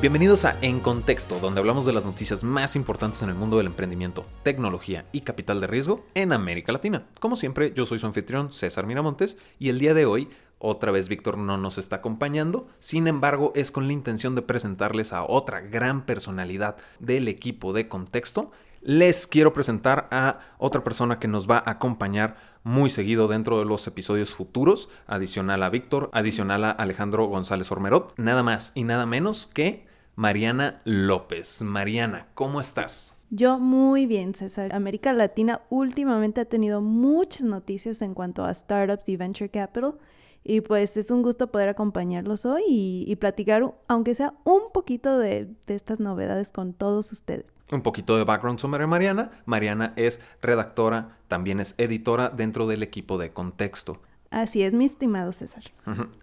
Bienvenidos a En Contexto, donde hablamos de las noticias más importantes en el mundo del emprendimiento, tecnología y capital de riesgo en América Latina. Como siempre, yo soy su anfitrión César Miramontes y el día de hoy otra vez Víctor no nos está acompañando, sin embargo es con la intención de presentarles a otra gran personalidad del equipo de contexto. Les quiero presentar a otra persona que nos va a acompañar muy seguido dentro de los episodios futuros, adicional a Víctor, adicional a Alejandro González Ormerot, nada más y nada menos que Mariana López. Mariana, ¿cómo estás? Yo muy bien, César. América Latina últimamente ha tenido muchas noticias en cuanto a startups y venture capital. Y pues es un gusto poder acompañarlos hoy y, platicar, aunque sea un poquito de, de, estas novedades con todos ustedes. Un poquito de background sobre Mariana. Mariana es redactora, también es editora dentro del equipo de Contexto. Así es, mi estimado César.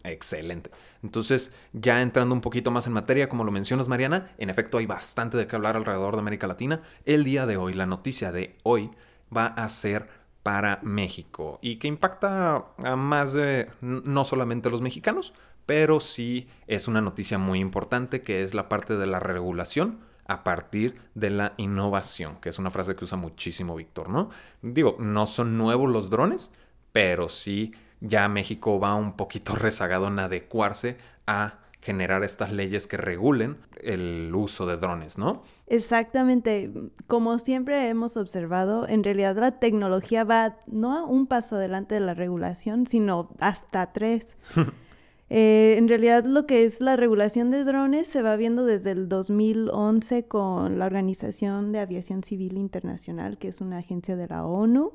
Excelente. Entonces, ya entrando un poquito más en materia, como lo mencionas, Mariana, en efecto hay bastante de qué hablar alrededor de América Latina. El día de hoy, la noticia de hoy va a ser para México y que impacta a más de, no solamente a los mexicanos, pero sí es una noticia muy importante que es la parte de la regulación a partir de la innovación, que es una frase que usa muchísimo Víctor, ¿no? Digo, no son nuevos los drones, pero sí ya México va un poquito rezagado en adecuarse a generar estas leyes que regulen el uso de drones, ¿no? Exactamente. Como siempre hemos observado, en realidad la tecnología va no a un paso adelante de la regulación, sino hasta tres. Eh, en realidad lo que es la regulación de drones se va viendo desde el 2011 con la Organización de Aviación Civil Internacional, que es una agencia de la ONU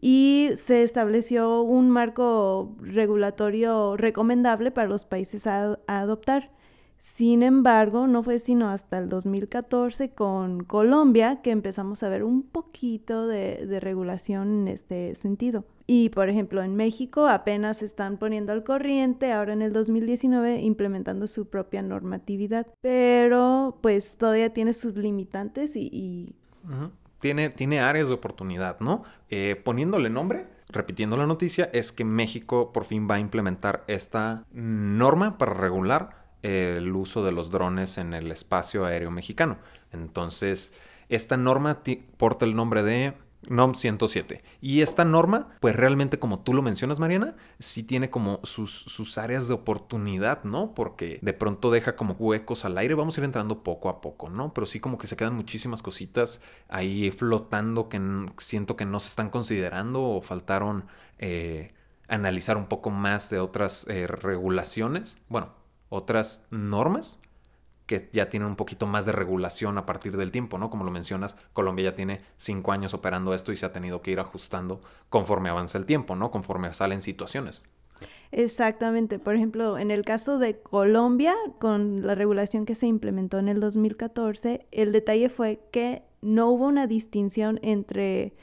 y se estableció un marco regulatorio recomendable para los países a, adoptar. Sin embargo, no fue sino hasta el 2014 con Colombia que empezamos a ver un poquito de, de, regulación en este sentido. Y por ejemplo, en México apenas están poniendo al corriente, ahora en el 2019 implementando su propia normatividad, pero pues todavía tiene sus limitantes y... y tiene, áreas de oportunidad, ¿no? Eh, poniéndole nombre, repitiendo la noticia, es que México por fin va a implementar esta norma para regular el uso de los drones en el espacio aéreo mexicano. Entonces, esta norma porta el nombre de NOM 107. Y esta norma, pues realmente como tú lo mencionas, Mariana, sí tiene como sus, sus, áreas de oportunidad, ¿no? Porque de pronto deja como huecos al aire, vamos a ir entrando poco a poco, ¿no? Pero sí como que se quedan muchísimas cositas ahí flotando que siento que no se están considerando o faltaron eh, analizar un poco más de otras eh, regulaciones, bueno, otras normas que ya tienen un poquito más de regulación a partir del tiempo, ¿no? Como lo mencionas, Colombia ya tiene cinco años operando esto y se ha tenido que ir ajustando conforme avanza el tiempo, ¿no? Conforme salen situaciones. Exactamente. Por ejemplo, en el caso de Colombia, con la regulación que se implementó en el 2014, el detalle fue que no hubo una distinción entre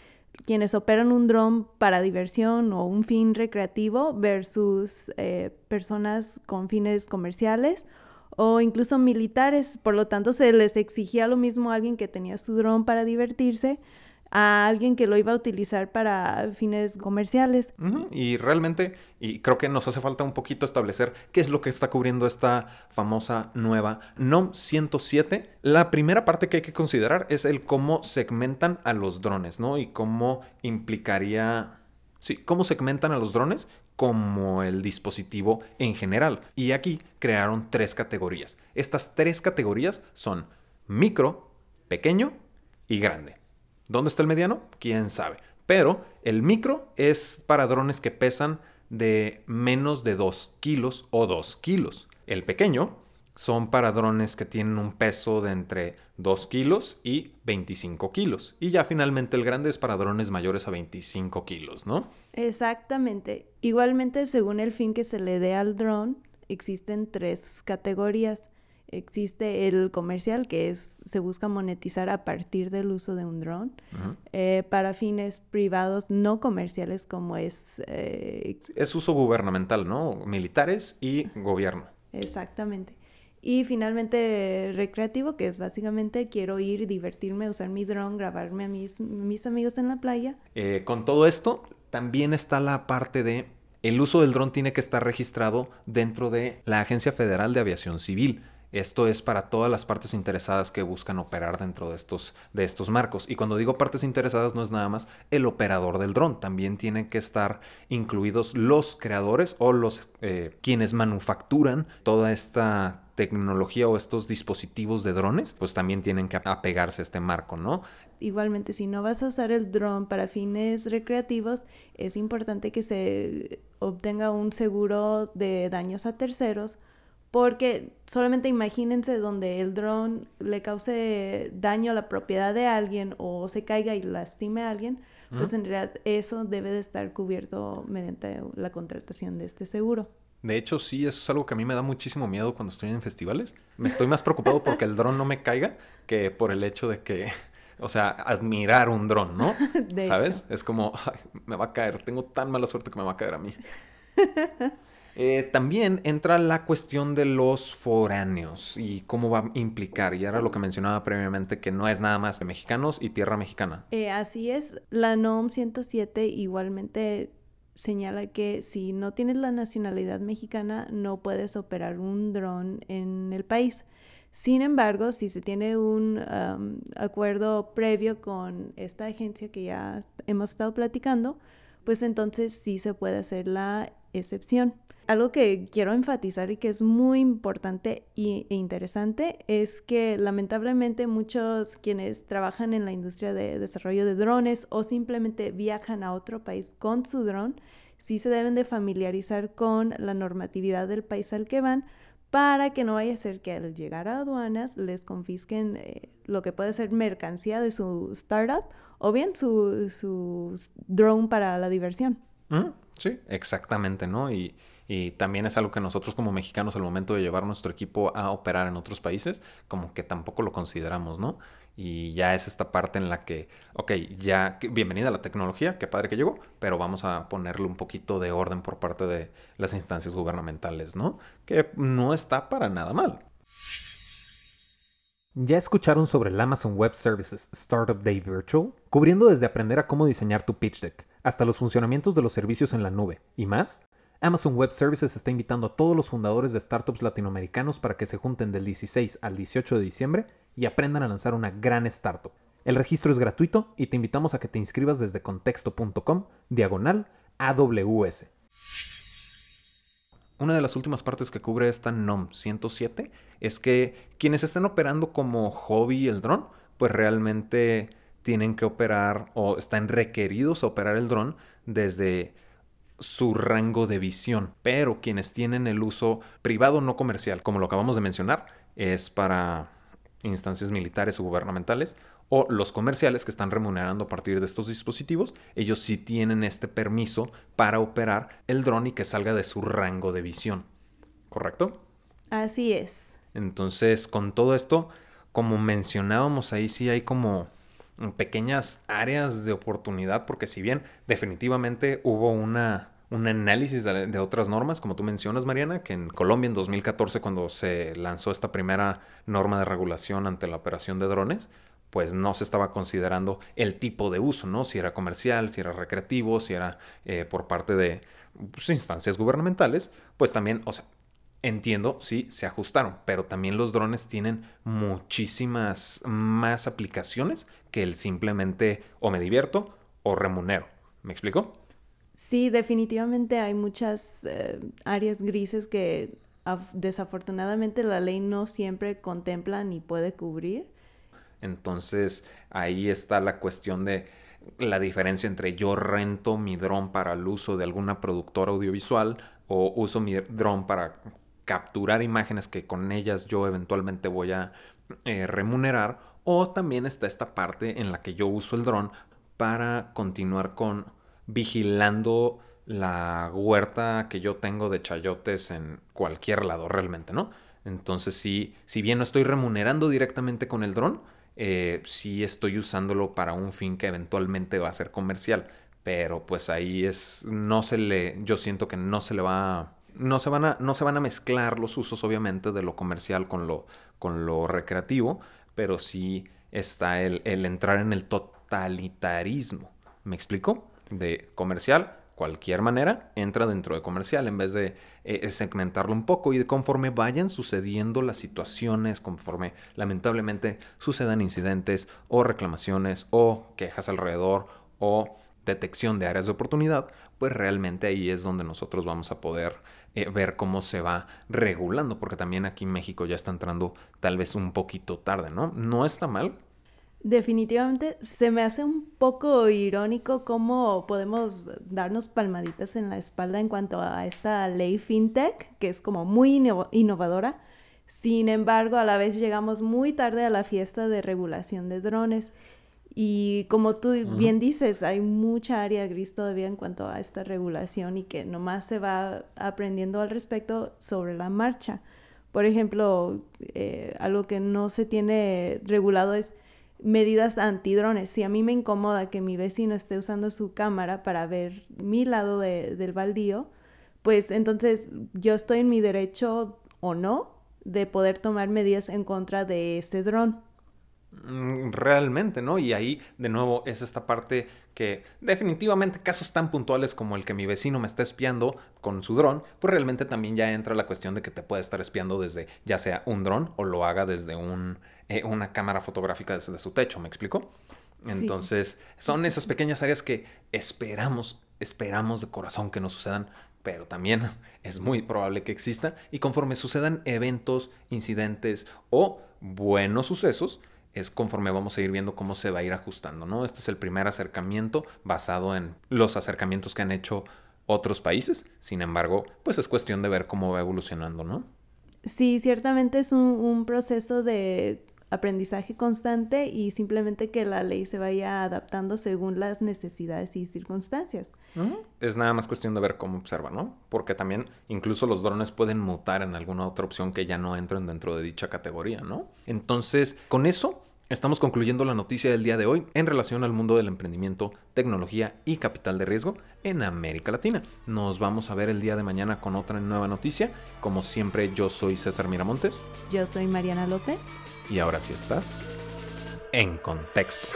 quienes operan un dron para diversión o un fin recreativo versus eh, personas con fines comerciales o incluso militares. Por lo tanto, se les exigía lo mismo a alguien que tenía su dron para divertirse a alguien que lo iba a utilizar para fines comerciales. Y realmente, y creo que nos hace falta un poquito establecer qué es lo que está cubriendo esta famosa nueva NOM 107. La primera parte que hay que considerar es el cómo segmentan a los drones, ¿no? Y cómo implicaría... Sí, cómo segmentan a los drones como el dispositivo en general. Y aquí crearon tres categorías. Estas tres categorías son micro, pequeño y grande. ¿Dónde está el mediano? Quién sabe. Pero el micro es para drones que pesan de menos de 2 kilos o 2 kilos. El pequeño son para drones que tienen un peso de entre 2 kilos y 25 kilos. Y ya finalmente el grande es para drones mayores a 25 kilos, ¿no? Exactamente. Igualmente, según el fin que se le dé al dron, existen tres categorías. Existe el comercial, que es se busca monetizar a partir del uso de un dron, eh, para fines privados no comerciales como es... Eh, es uso gubernamental, ¿no? Militares y gobierno. Exactamente. Y finalmente recreativo, que es básicamente quiero ir, divertirme, usar mi dron, grabarme a mis, mis amigos en la playa. Eh, con todo esto, también está la parte de el uso del dron tiene que estar registrado dentro de la Agencia Federal de Aviación Civil. Esto es para todas las partes interesadas que buscan operar dentro de estos, de estos marcos. Y cuando digo partes interesadas no es nada más el operador del dron, también tienen que estar incluidos los creadores o los eh, quienes manufacturan toda esta tecnología o estos dispositivos de drones, pues también tienen que apegarse a este marco, ¿no? Igualmente, si no vas a usar el dron para fines recreativos, es importante que se obtenga un seguro de daños a terceros, porque solamente imagínense donde el dron le cause daño a la propiedad de alguien o se caiga y lastime a alguien, pues en realidad eso debe de estar cubierto mediante la contratación de este seguro. De hecho, sí, eso es algo que a mí me da muchísimo miedo cuando estoy en festivales. Me estoy más preocupado porque el dron no me caiga que por el hecho de que, o sea, admirar un dron, ¿no? ¿Sabes? Es como, me va a caer, tengo tan mala suerte que me va a caer a mí. Eh, también entra la cuestión de los foráneos y cómo va a implicar, y era lo que mencionaba previamente, que no es nada más de mexicanos y tierra mexicana. Eh, así es, la NOM 107 igualmente señala que si no tienes la nacionalidad mexicana no puedes operar un dron en el país. Sin embargo, si se tiene un acuerdo previo con esta agencia que ya hemos estado platicando, pues entonces sí se puede hacer la excepción. Algo que quiero enfatizar y que es muy importante e interesante es que lamentablemente muchos quienes trabajan en la industria de desarrollo de drones o simplemente viajan a otro país con su dron, sí se deben de familiarizar con la normatividad del país al que van para que no vaya a ser que al llegar a aduanas les confisquen eh, lo que puede ser mercancía de su startup o bien su, su drone para la diversión. Mm, sí, exactamente, ¿no? Y y también es algo que nosotros como mexicanos al momento de llevar nuestro equipo a operar en otros países, como que tampoco lo consideramos, ¿no? Y ya es esta parte en la que, ok, ya, bienvenida la tecnología, qué padre que llegó, pero vamos a ponerle un poquito de orden por parte de las instancias gubernamentales, ¿no? Que no está para nada mal. ¿Ya escucharon sobre el Amazon Web Services Startup Day Virtual? Cubriendo desde aprender a cómo diseñar tu pitch deck, hasta los funcionamientos de los servicios en la nube y más, Amazon Web Services está invitando a todos los fundadores de startups latinoamericanos para que se junten del 16 al 18 de diciembre y aprendan a lanzar una gran startup. El registro es gratuito y te invitamos a que te inscribas desde contexto.com diagonal AWS. Una de las últimas partes que cubre esta NOM 107 es que quienes estén operando como hobby el dron, pues realmente tienen que operar o están requeridos a operar el dron desde su rango de visión. Pero quienes tienen el uso privado no comercial, como lo acabamos de mencionar, es para instancias militares o gubernamentales, o los comerciales que están remunerando a partir de estos dispositivos, ellos sí tienen este permiso para operar el dron y que salga de su rango de visión. ¿Correcto? Así es. Entonces, con todo esto, como mencionábamos ahí, sí hay como pequeñas áreas de oportunidad, porque si bien definitivamente hubo una, un análisis de, otras normas, como tú mencionas, Mariana, que en Colombia en 2014, cuando se lanzó esta primera norma de regulación ante la operación de drones, pues no se estaba considerando el tipo de uso, ¿no? Si era comercial, si era recreativo, si era eh, por parte de pues, instancias gubernamentales, pues también, o sea, entiendo, sí, se ajustaron, pero también los drones tienen muchísimas más aplicaciones que el simplemente o me divierto o remunero. ¿Me explico? Sí, definitivamente hay muchas eh, áreas grises que desafortunadamente la ley no siempre contempla ni puede cubrir. Entonces ahí está la cuestión de la diferencia entre yo rento mi dron para el uso de alguna productora audiovisual o uso mi dron para capturar imágenes que con ellas yo eventualmente voy a eh, remunerar. O también está esta parte en la que yo uso el dron para continuar con vigilando la huerta que yo tengo de chayotes en cualquier lado realmente, ¿no? Entonces, si, bien no estoy remunerando directamente con el dron, eh, sí estoy usándolo para un fin que eventualmente va a ser comercial. Pero pues ahí es, no se le, yo siento que no se le va no se, van a, no se van a mezclar los usos, obviamente, de lo comercial con lo, con lo recreativo, pero sí está el, el entrar en el totalitarismo. ¿Me explico? De comercial cualquier manera, entra dentro de comercial en vez de eh, segmentarlo un poco y conforme vayan sucediendo las situaciones, conforme lamentablemente sucedan incidentes o reclamaciones o quejas alrededor o detección de áreas de oportunidad, pues realmente ahí es donde nosotros vamos a poder eh, ver cómo se va regulando, porque también aquí en México ya está entrando tal vez un poquito tarde, ¿no? No está mal, Definitivamente se me hace un poco irónico cómo podemos darnos palmaditas en la espalda en cuanto a esta ley fintech, que es como muy innovadora. Sin embargo, a la vez llegamos muy tarde a la fiesta de regulación de drones. Y como tú bien dices, hay mucha área gris todavía en cuanto a esta regulación y que nomás se va aprendiendo al respecto sobre la marcha. Por ejemplo, eh, algo que no se tiene regulado es medidas antidrones. Si a mí me incomoda que mi vecino esté usando su cámara para ver mi lado del baldío, pues entonces yo estoy en mi derecho o no de poder tomar medidas en contra de ese dron. Mm, realmente, ¿no? Y ahí, de nuevo, es esta parte que definitivamente casos tan puntuales como el que mi vecino me está espiando con su dron, pues realmente también ya entra la cuestión de que te puede estar espiando desde ya sea un dron o lo haga desde un, eh, una cámara fotográfica desde su techo, ¿me explico? Entonces, son esas pequeñas áreas que esperamos, esperamos de corazón que no sucedan, pero también es muy probable que exista y conforme sucedan eventos, incidentes o buenos sucesos, es conforme vamos a ir viendo cómo se va a ir ajustando, ¿no? Este es el primer acercamiento basado en los acercamientos que han hecho otros países. Sin embargo, pues es cuestión de ver cómo va evolucionando, ¿no? Sí, ciertamente es un, proceso de aprendizaje constante y simplemente que la ley se vaya adaptando según las necesidades y circunstancias. Es nada más cuestión de ver cómo observa, ¿no? Porque también incluso los drones pueden mutar en alguna otra opción que ya no entren dentro de dicha categoría, ¿no? Entonces, con eso Estamos concluyendo la noticia del día de hoy en relación al mundo del emprendimiento, tecnología y capital de riesgo en América Latina. Nos vamos a ver el día de mañana con otra nueva noticia. Como siempre, yo soy César Miramontes. Yo soy Mariana López. Y ahora sí estás en contexto.